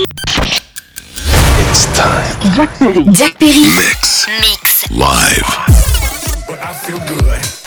It's time. Jack Perry. Jack Perry. Mix. Mix. Live. But I feel good.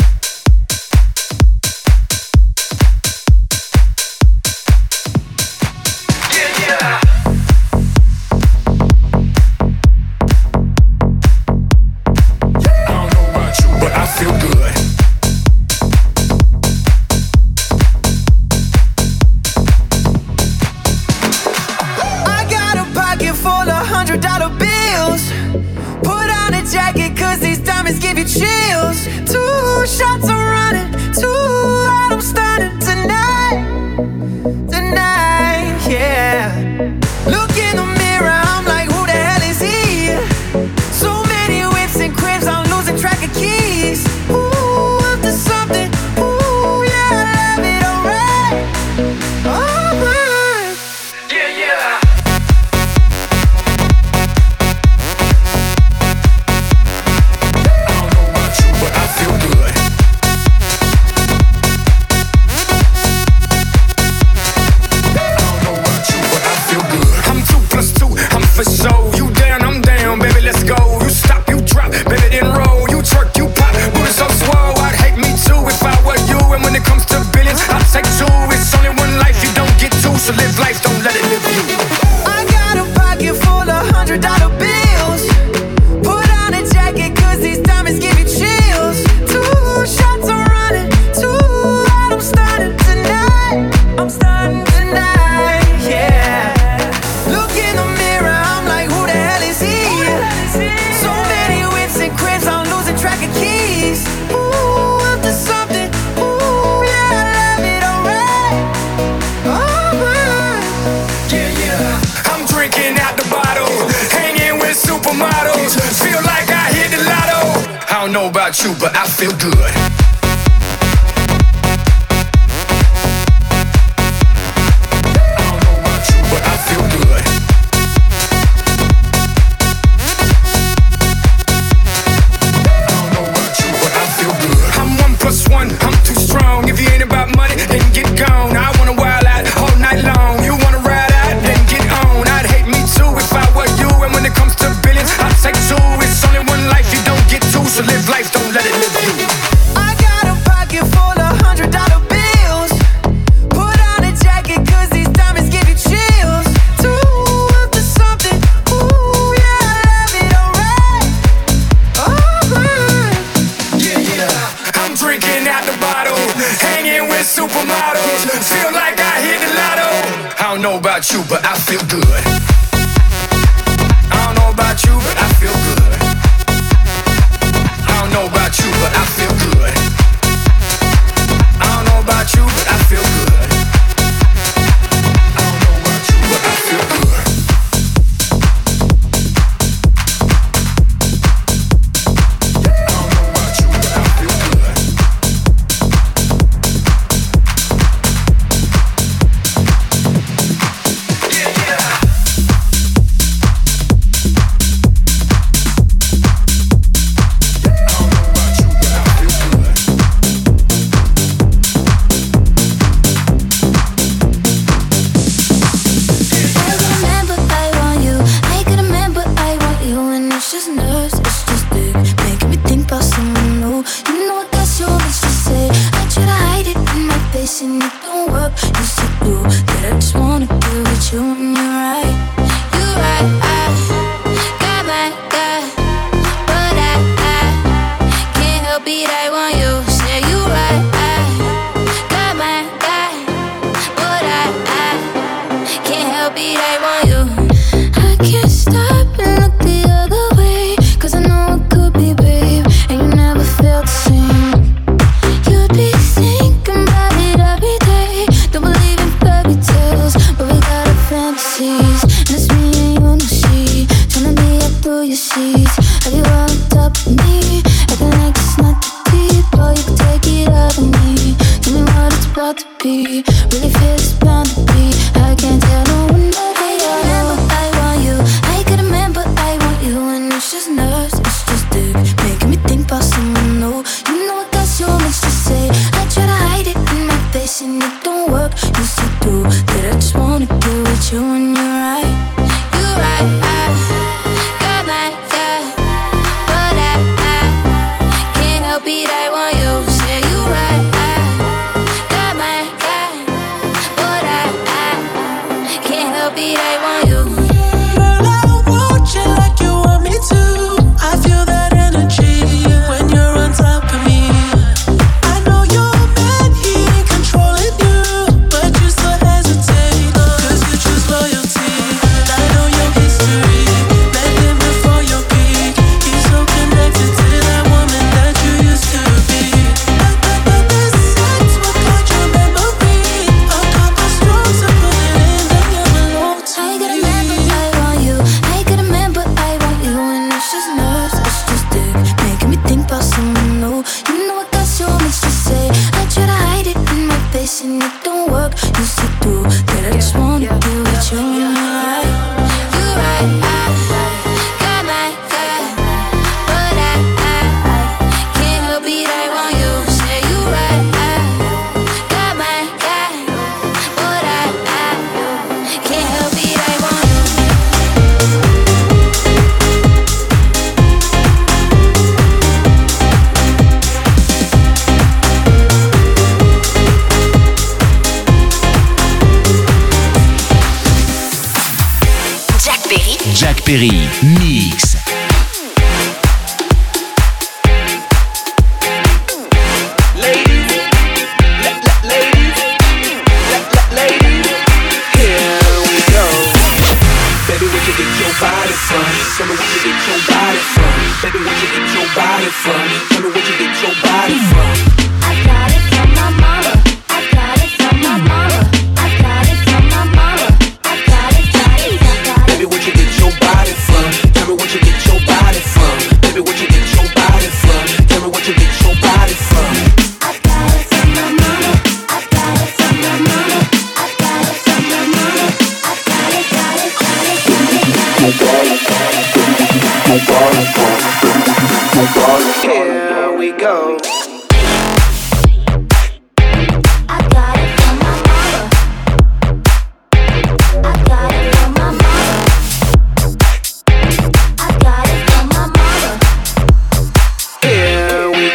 know about you, but I feel good. feel good.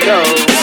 Body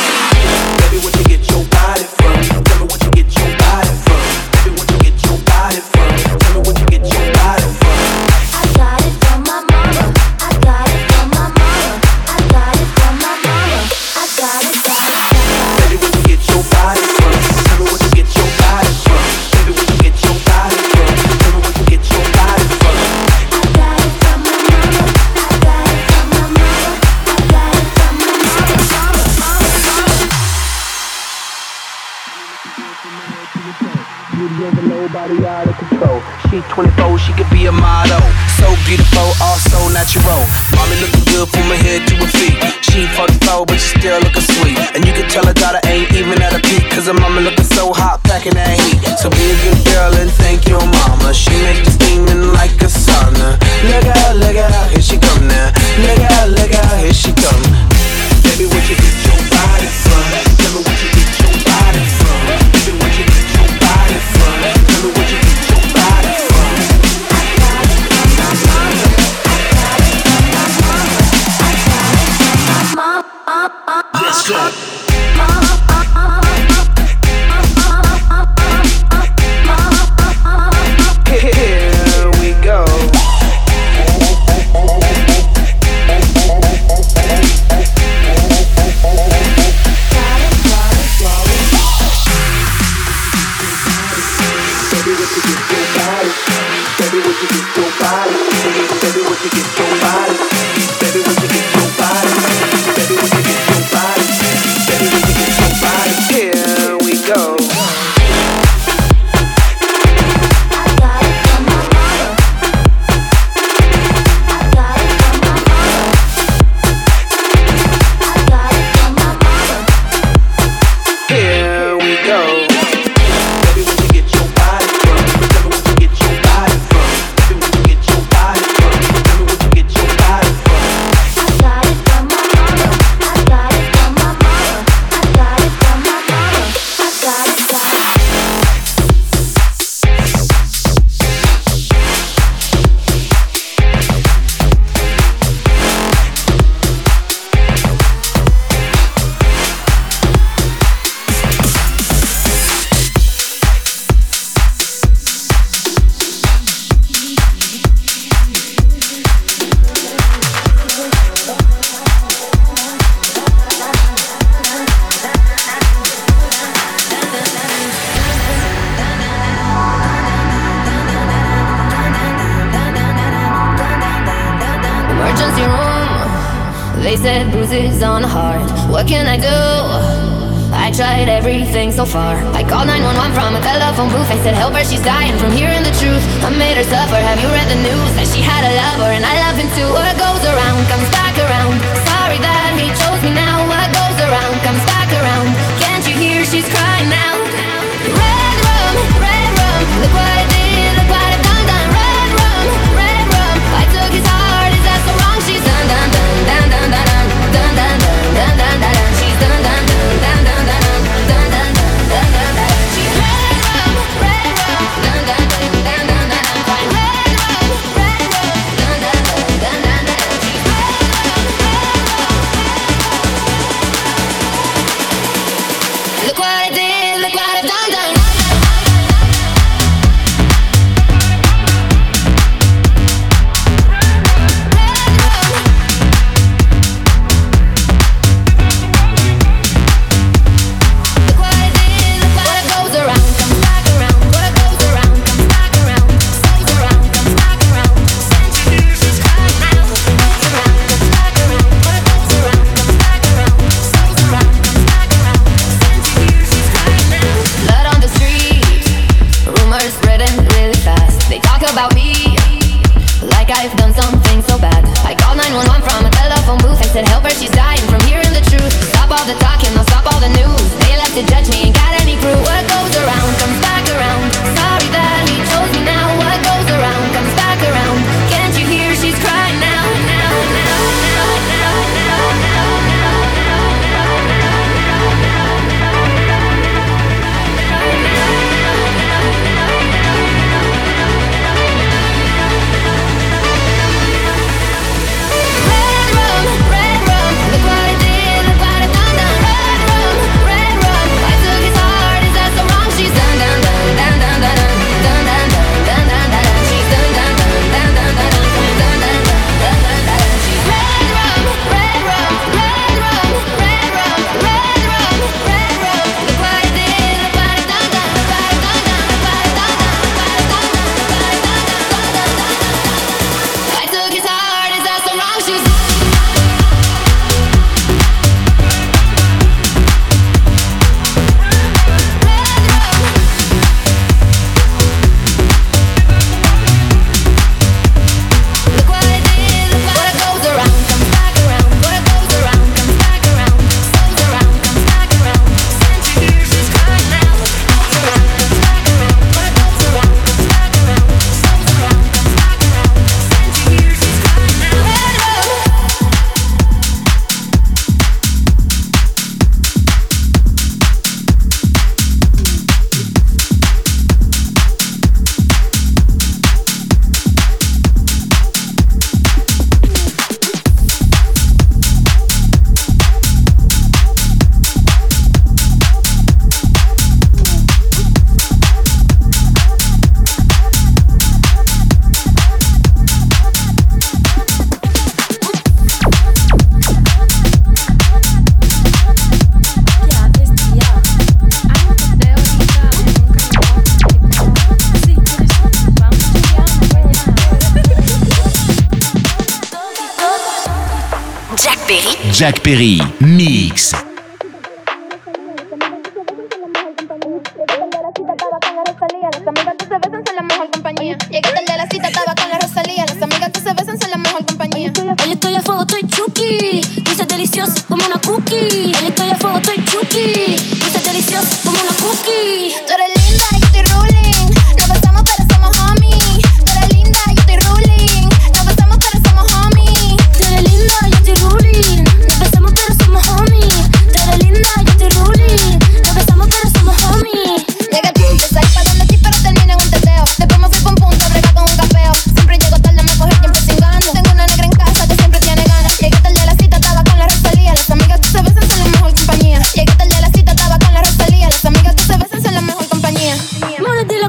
Jacques Perry. Mix.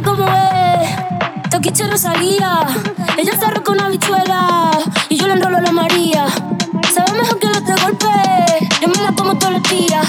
como es. Toquiche Rosalía. Ella está roca una bichuela. Y yo le enrolo a la María. Sabe mejor que los tres golpes. Yo me la como todos los días.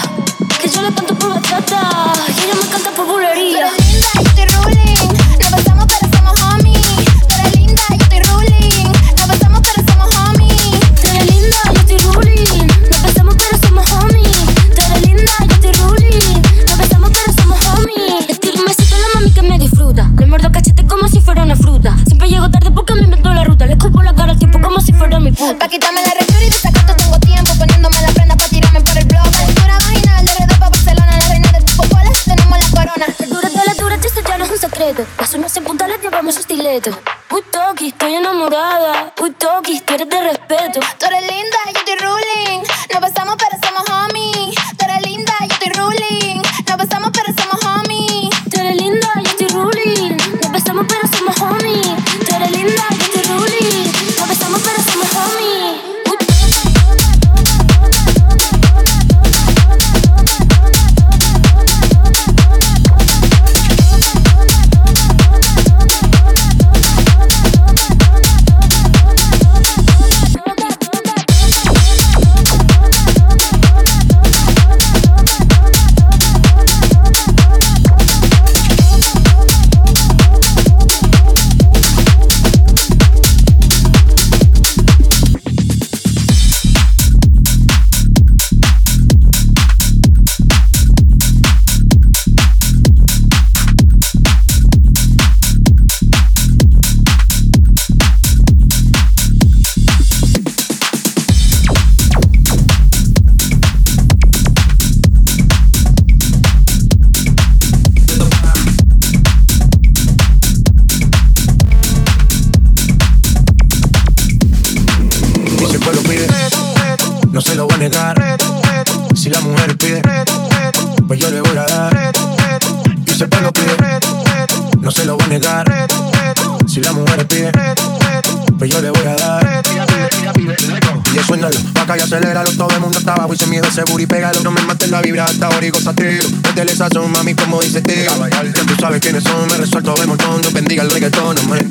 aceléralo, todo el mundo está abajo y se miedo seguro y pégalo. No me mates la vibra hasta ahora y gozatero. Métele sazón, mami, como dice tío. Ya tú sabes quiénes son, me resuelto de montón. Dios bendiga el reggaetón, hombre.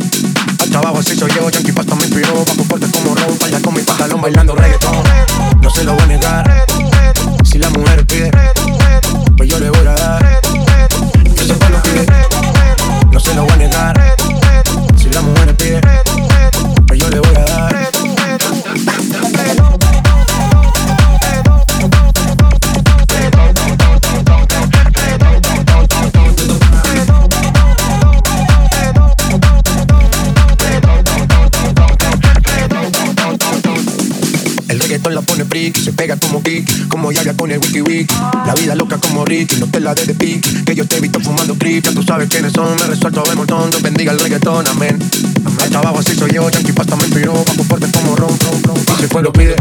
Hasta abajo así soy yo, Yankee Pasta me inspiró. Bajo fuerte como Ron, allá con mi pajalón bailando reggaetón. No se lo voy a negar, si la mujer pide, pues yo le voy a dar. Yo sepa lo que no se lo voy a negar, si la mujer pide, pues yo le voy a dar. ti, como ya con el Wiki Week. La vida loca como Ricky, no te la des de ti, que yo te he visto fumando creep, ya tú sabes quiénes son, me resuelto el montón, Dios bendiga el reggaetón, amén. Hasta abajo así soy yo, Yankee pasta me inspiró, bajo fuerte como ron, ron. Si el pueblo pide,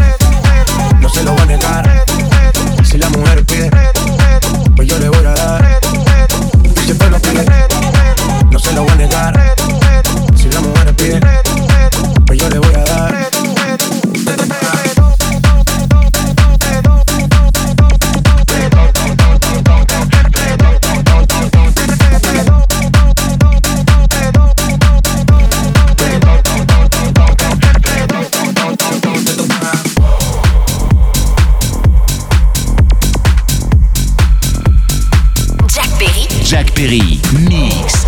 no se lo va a negar. Si la mujer pide Ferry. Mix.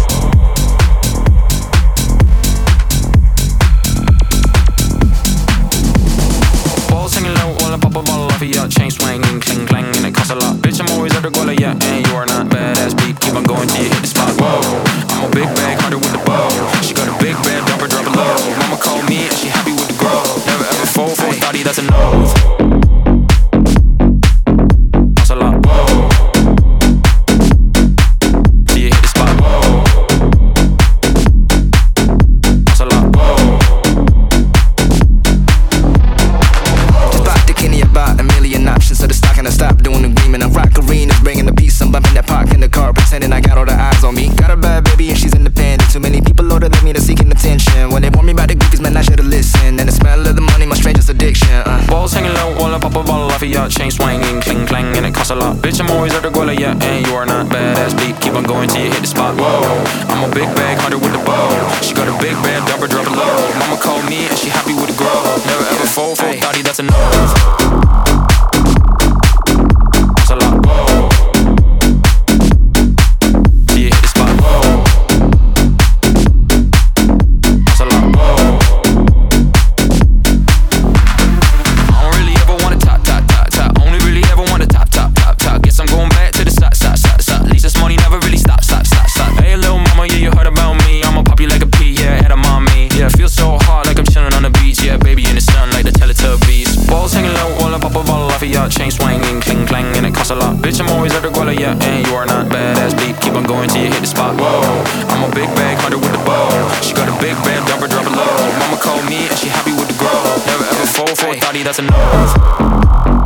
bitch, I'm always at the guala, yeah, and you are not badass beep. Keep on going till you hit the spot. Whoa, I'm a big bag hunter with the bow. She got a big bag, dumper, drop low. Mama called me and she happy with the grow. Never ever fall for a thotty, that's a no.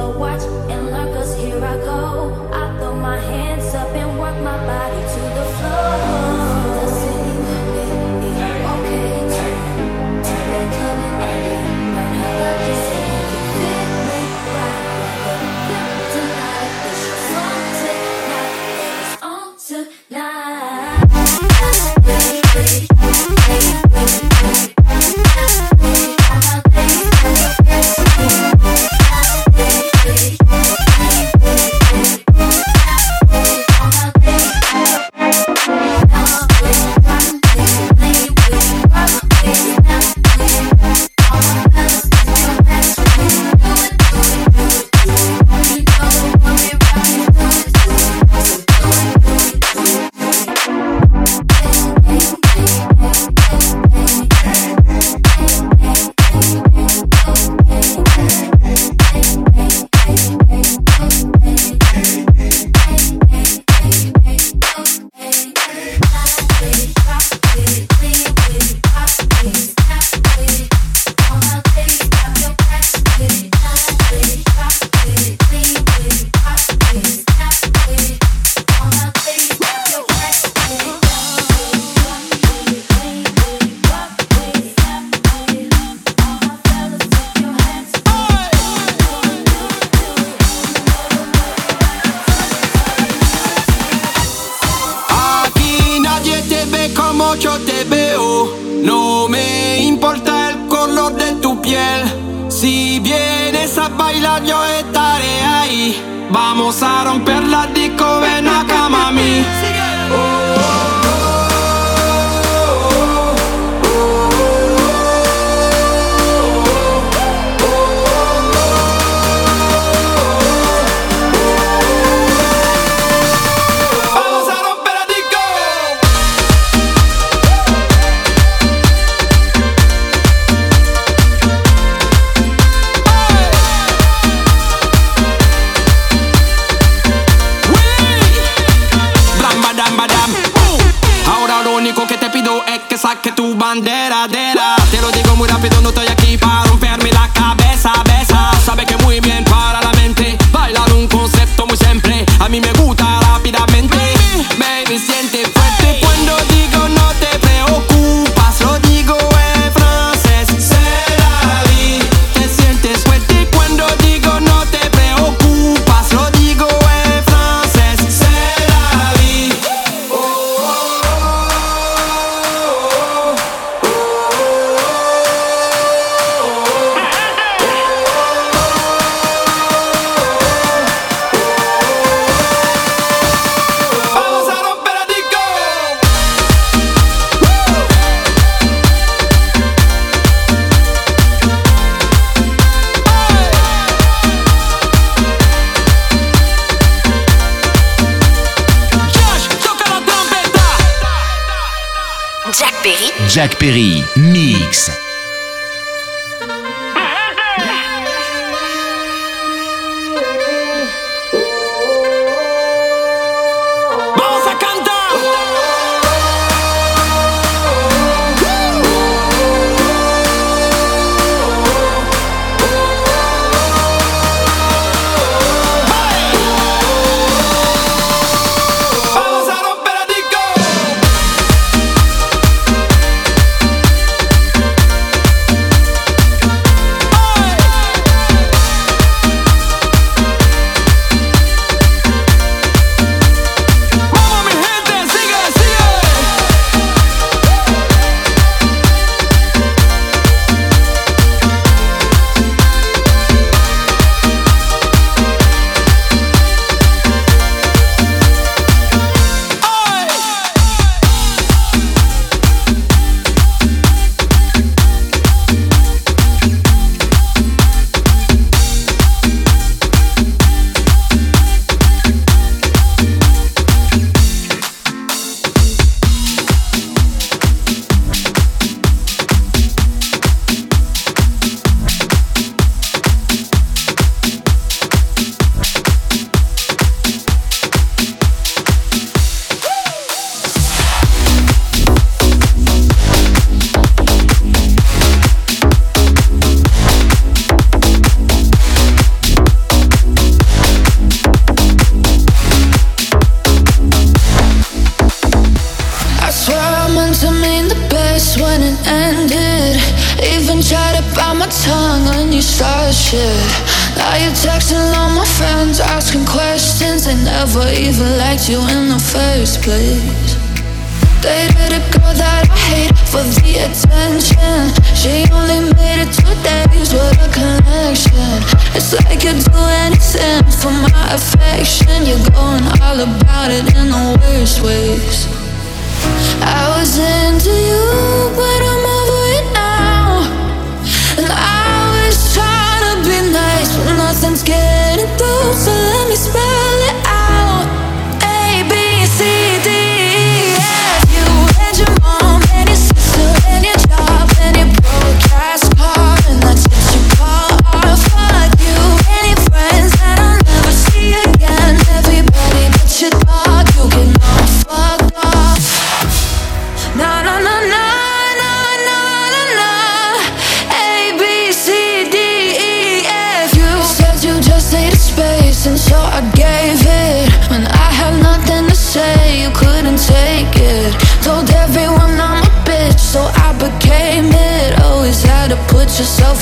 slow watch and learn, cause here I go.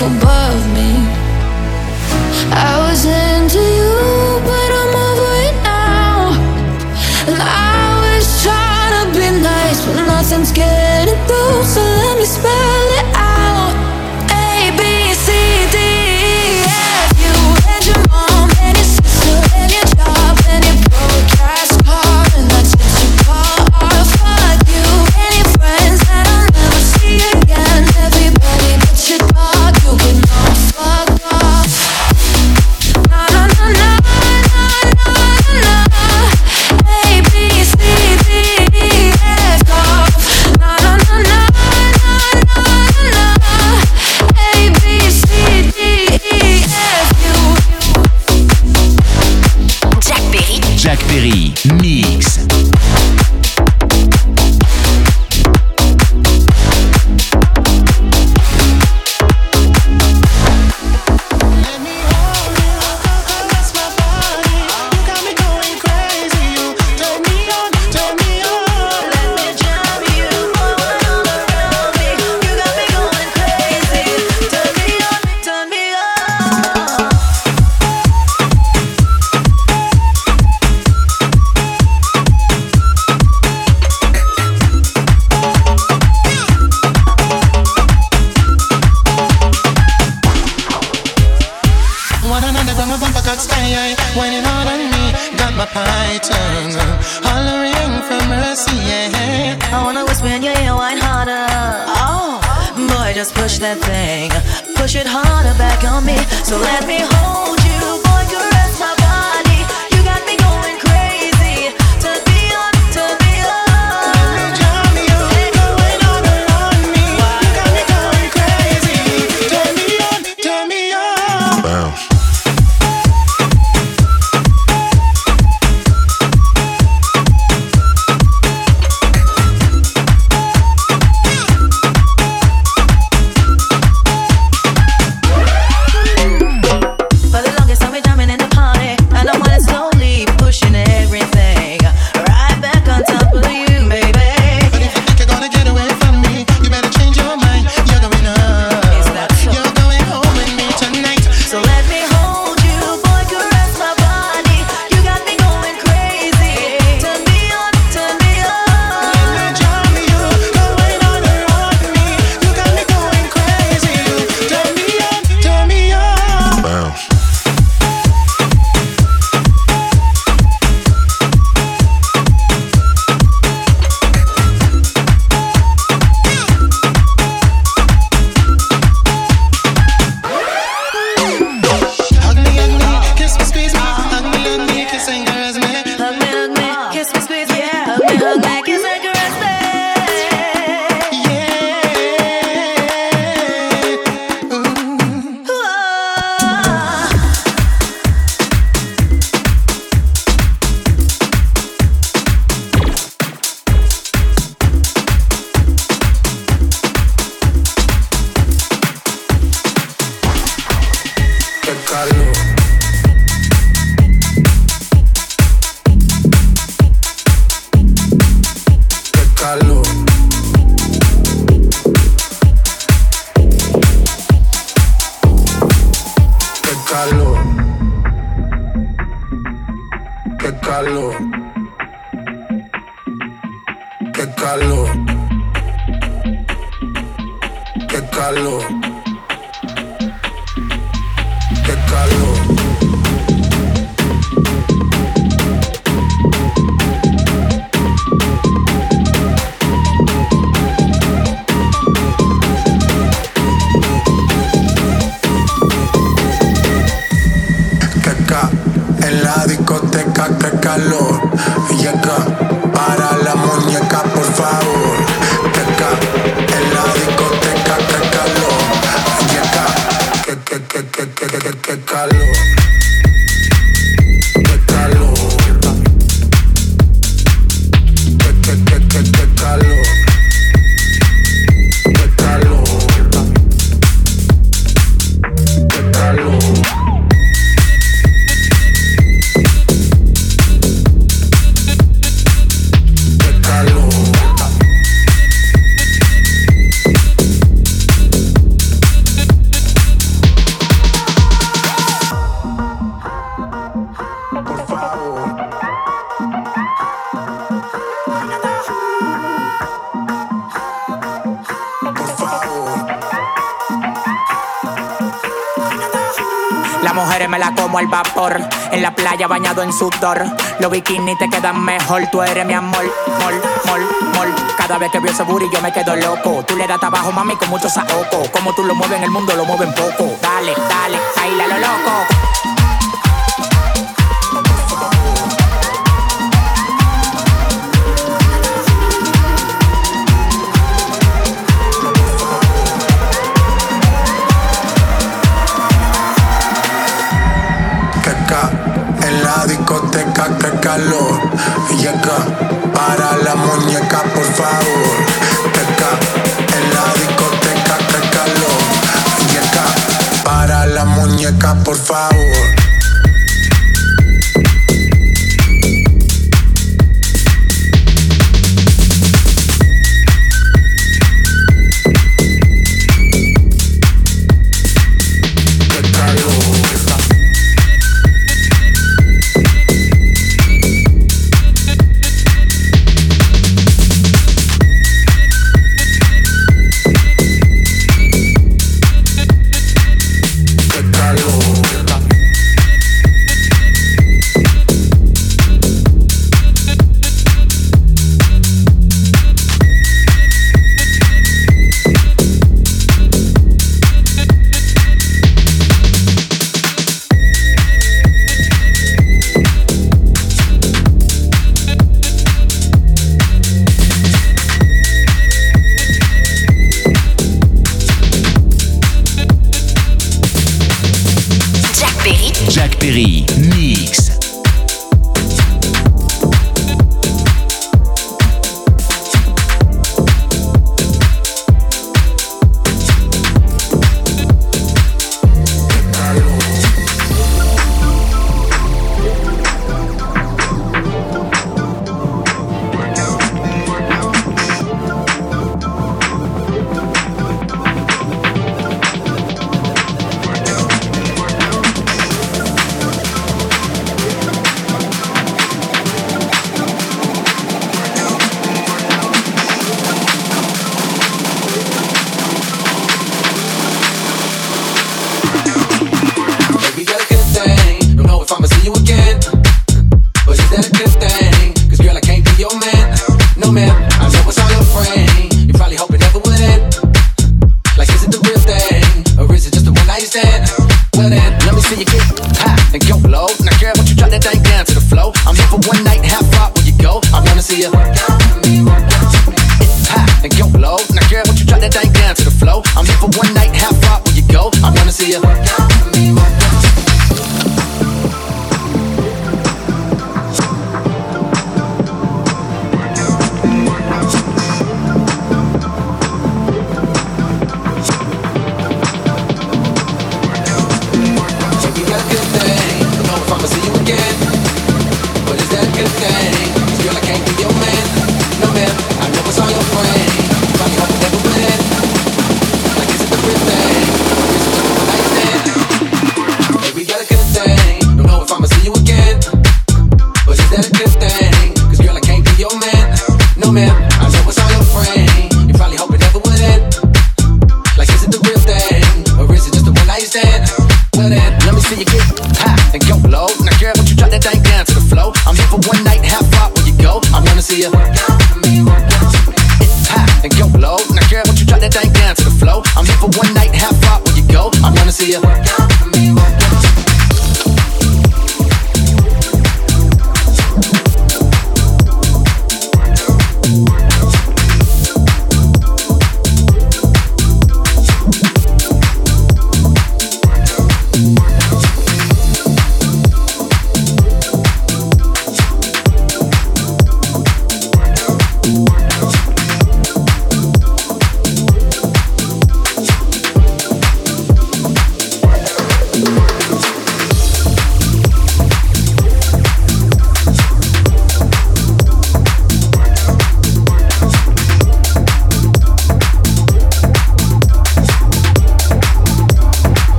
Yourself above como al vapor. En la playa bañado en sudor. Los bikinis te quedan mejor. Tú eres mi amor, mol, mol, mol. Cada vez que veo ese booty yo me quedo loco. Tú le das trabajo, mami, con mucho saoco. Como tú lo mueves en el mundo, lo mueven poco. Dale, dale, baila lo loco.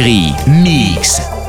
Jack Perry, Mix.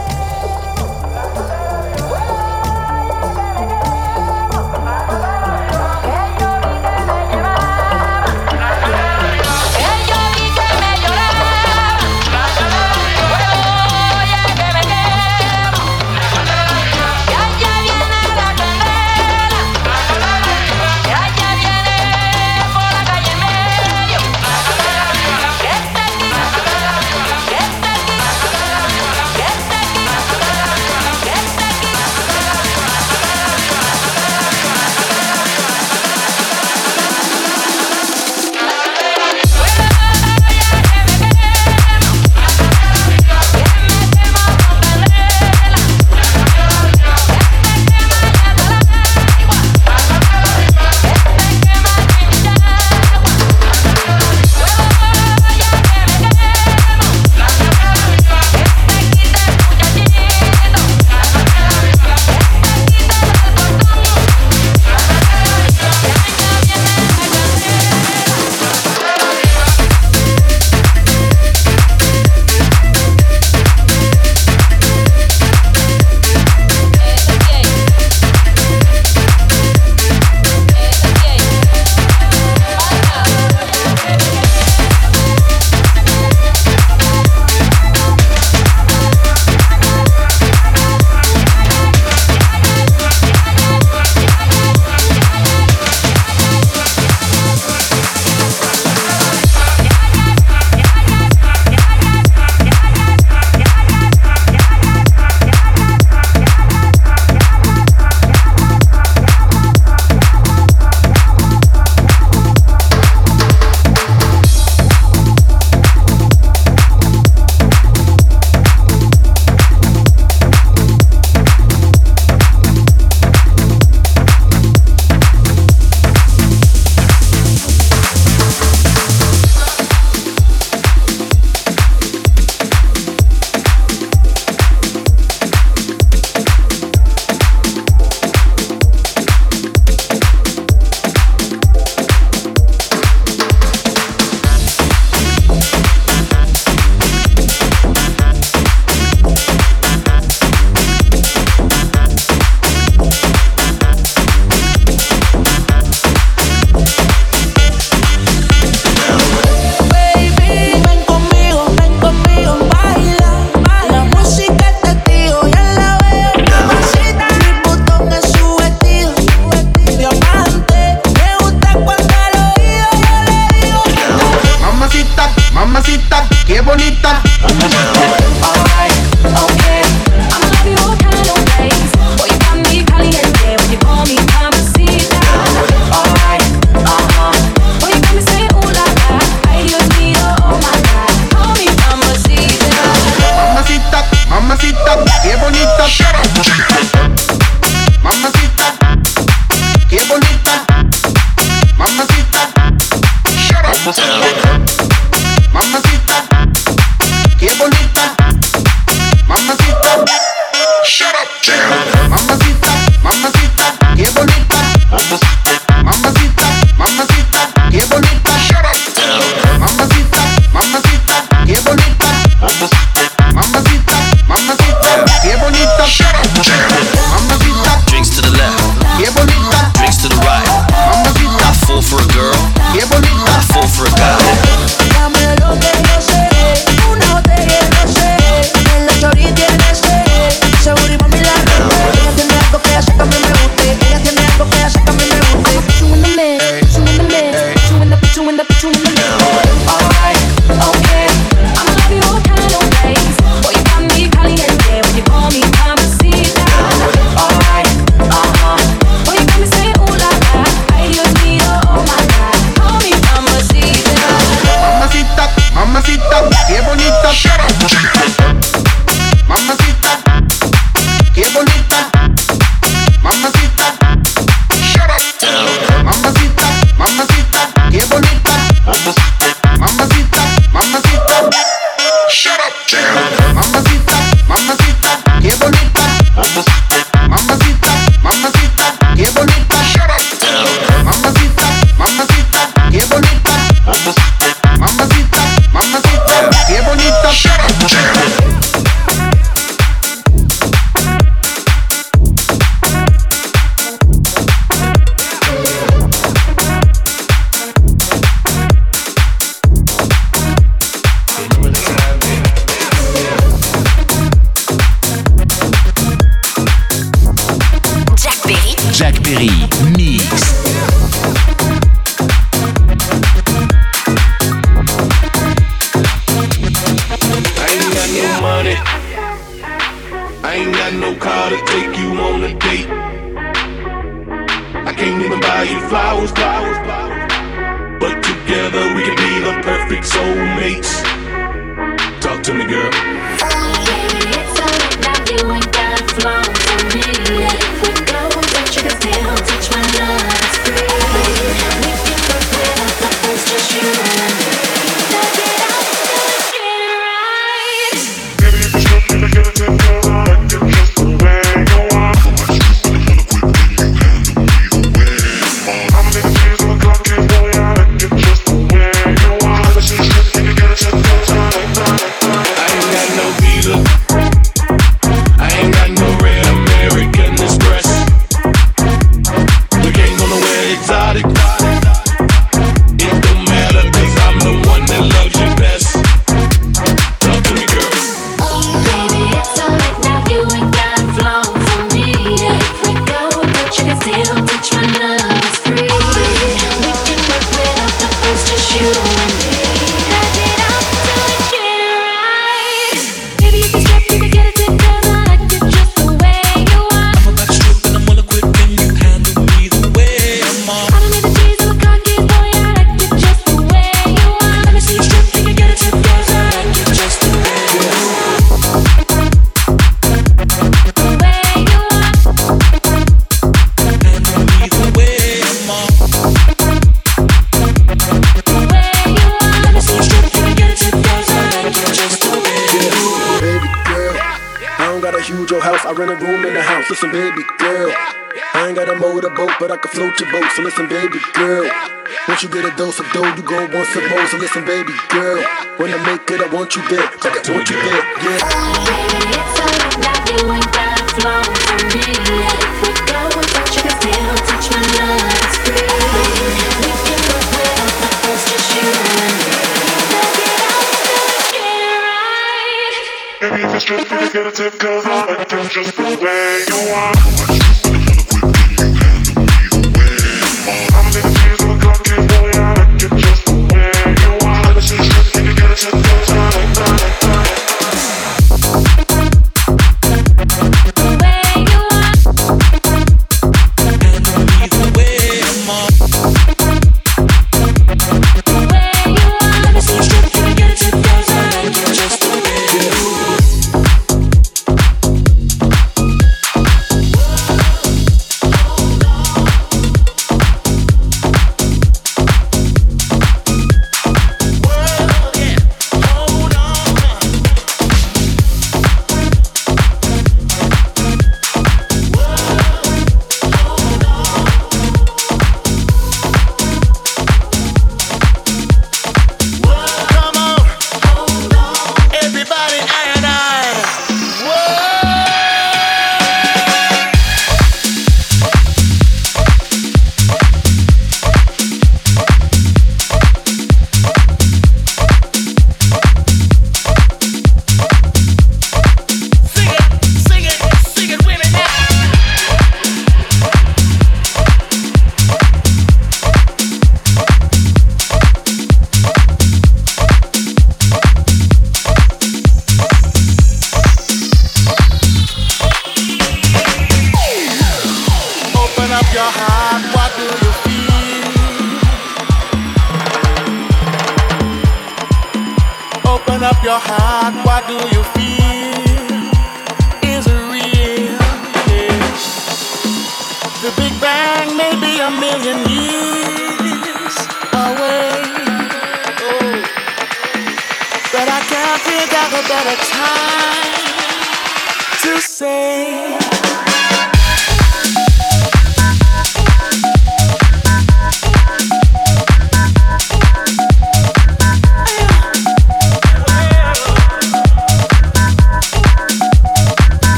qué mamacita, qué bonita, mamacita, mamacita, mamacita, bonita, mamacita, mamacita, shut up, Paris. exotic So listen, baby girl. Once you get a dose of dough, you go once some more. So listen, baby girl. When I make it, I want you there. I want you there, yeah. It's all you and that me. If we go you, still touch my the first. Maybe if it's just you got a tip, cause all I just the way you are.